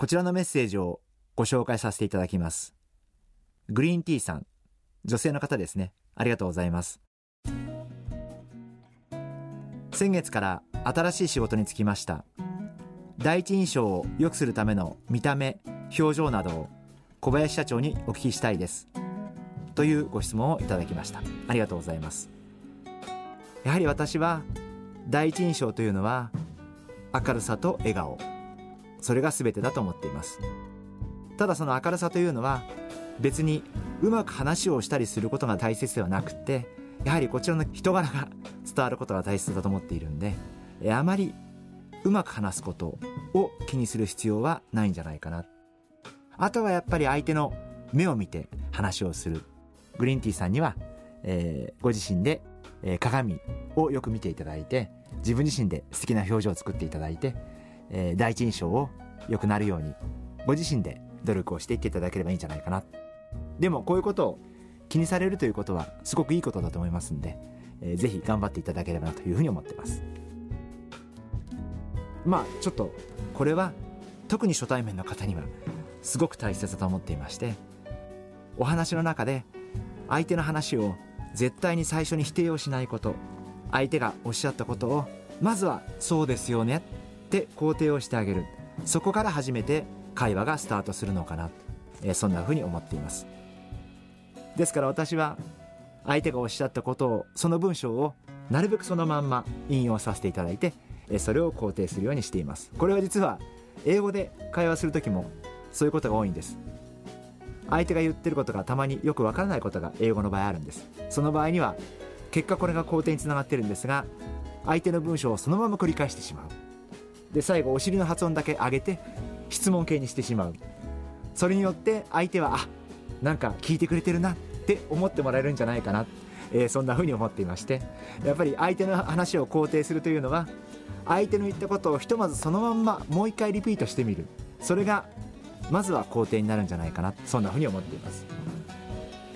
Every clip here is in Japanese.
こちらのメッセージをご紹介させていただきます。グリーンティーさん女性の方ですね。ありがとうございます。先月から新しい仕事に就きました。第一印象を良くするための見た目表情などを小林社長にお聞きしたいです。というご質問をいただきました。ありがとうございます。やはり私は第一印象というのは明るさと笑顔。それが全てだと思っています。ただその明るさというのは別にうまく話をしたりすることが大切ではなくてやはりこちらの人柄が伝わることが大切だと思っているんであまりうまく話すことを気にする必要はないんじゃないかな。あとはやっぱり相手の目を見て話をする。グリーンティーさんには、えー、ご自身で、え、鏡をよく見ていただいて自分自身で素敵な表情を作っていただいて、えー、第一印象を良くなるようにご自身で努力をしていっていただければいいんじゃないかなでもこういうことを気にされるということはすごくいいことだと思いますんで、えー、ぜひ頑張っていただければなというふうに思ってます。まあちょっとこれは特に初対面の方にはすごく大切だと思っていましてお話の中で相手の話を絶対に最初に否定をしないこと相手がおっしゃったことをまずは「そうですよね」って肯定をしてあげる。そこから初めて会話がスタートするのかな、え、そんなふうに思っています。ですから私は相手がおっしゃったことをその文章をなるべくそのまんま引用させていただいてそれを肯定するようにしています。これは実は英語で会話する時もそういうことが多いんです。相手が言ってることがたまによくわからないことが英語の場合あるんです。その場合には結果これが肯定につながってるんですが相手の文章をそのまま繰り返してしまう。で最後お尻の発音だけ上げて質問形にしてしまう。それによって相手はあなんか聞いてくれてるなって思ってもらえるんじゃないかな、えー、そんな風に思っていまして。やっぱり相手の話を肯定するというのは相手の言ったことをひとまずそのまんまもう一回リピートしてみる。それがまずは肯定になるんじゃないかな。そんなふうに思っています。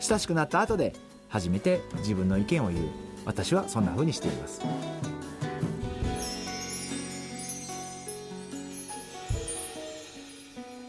親しくなった後で初めて自分の意見を言う。私はそんなふうにしています。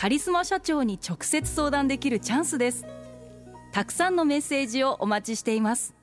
カリスマ社長に直接相談できるチャンスです。たくさんのメッセージをお待ちしています。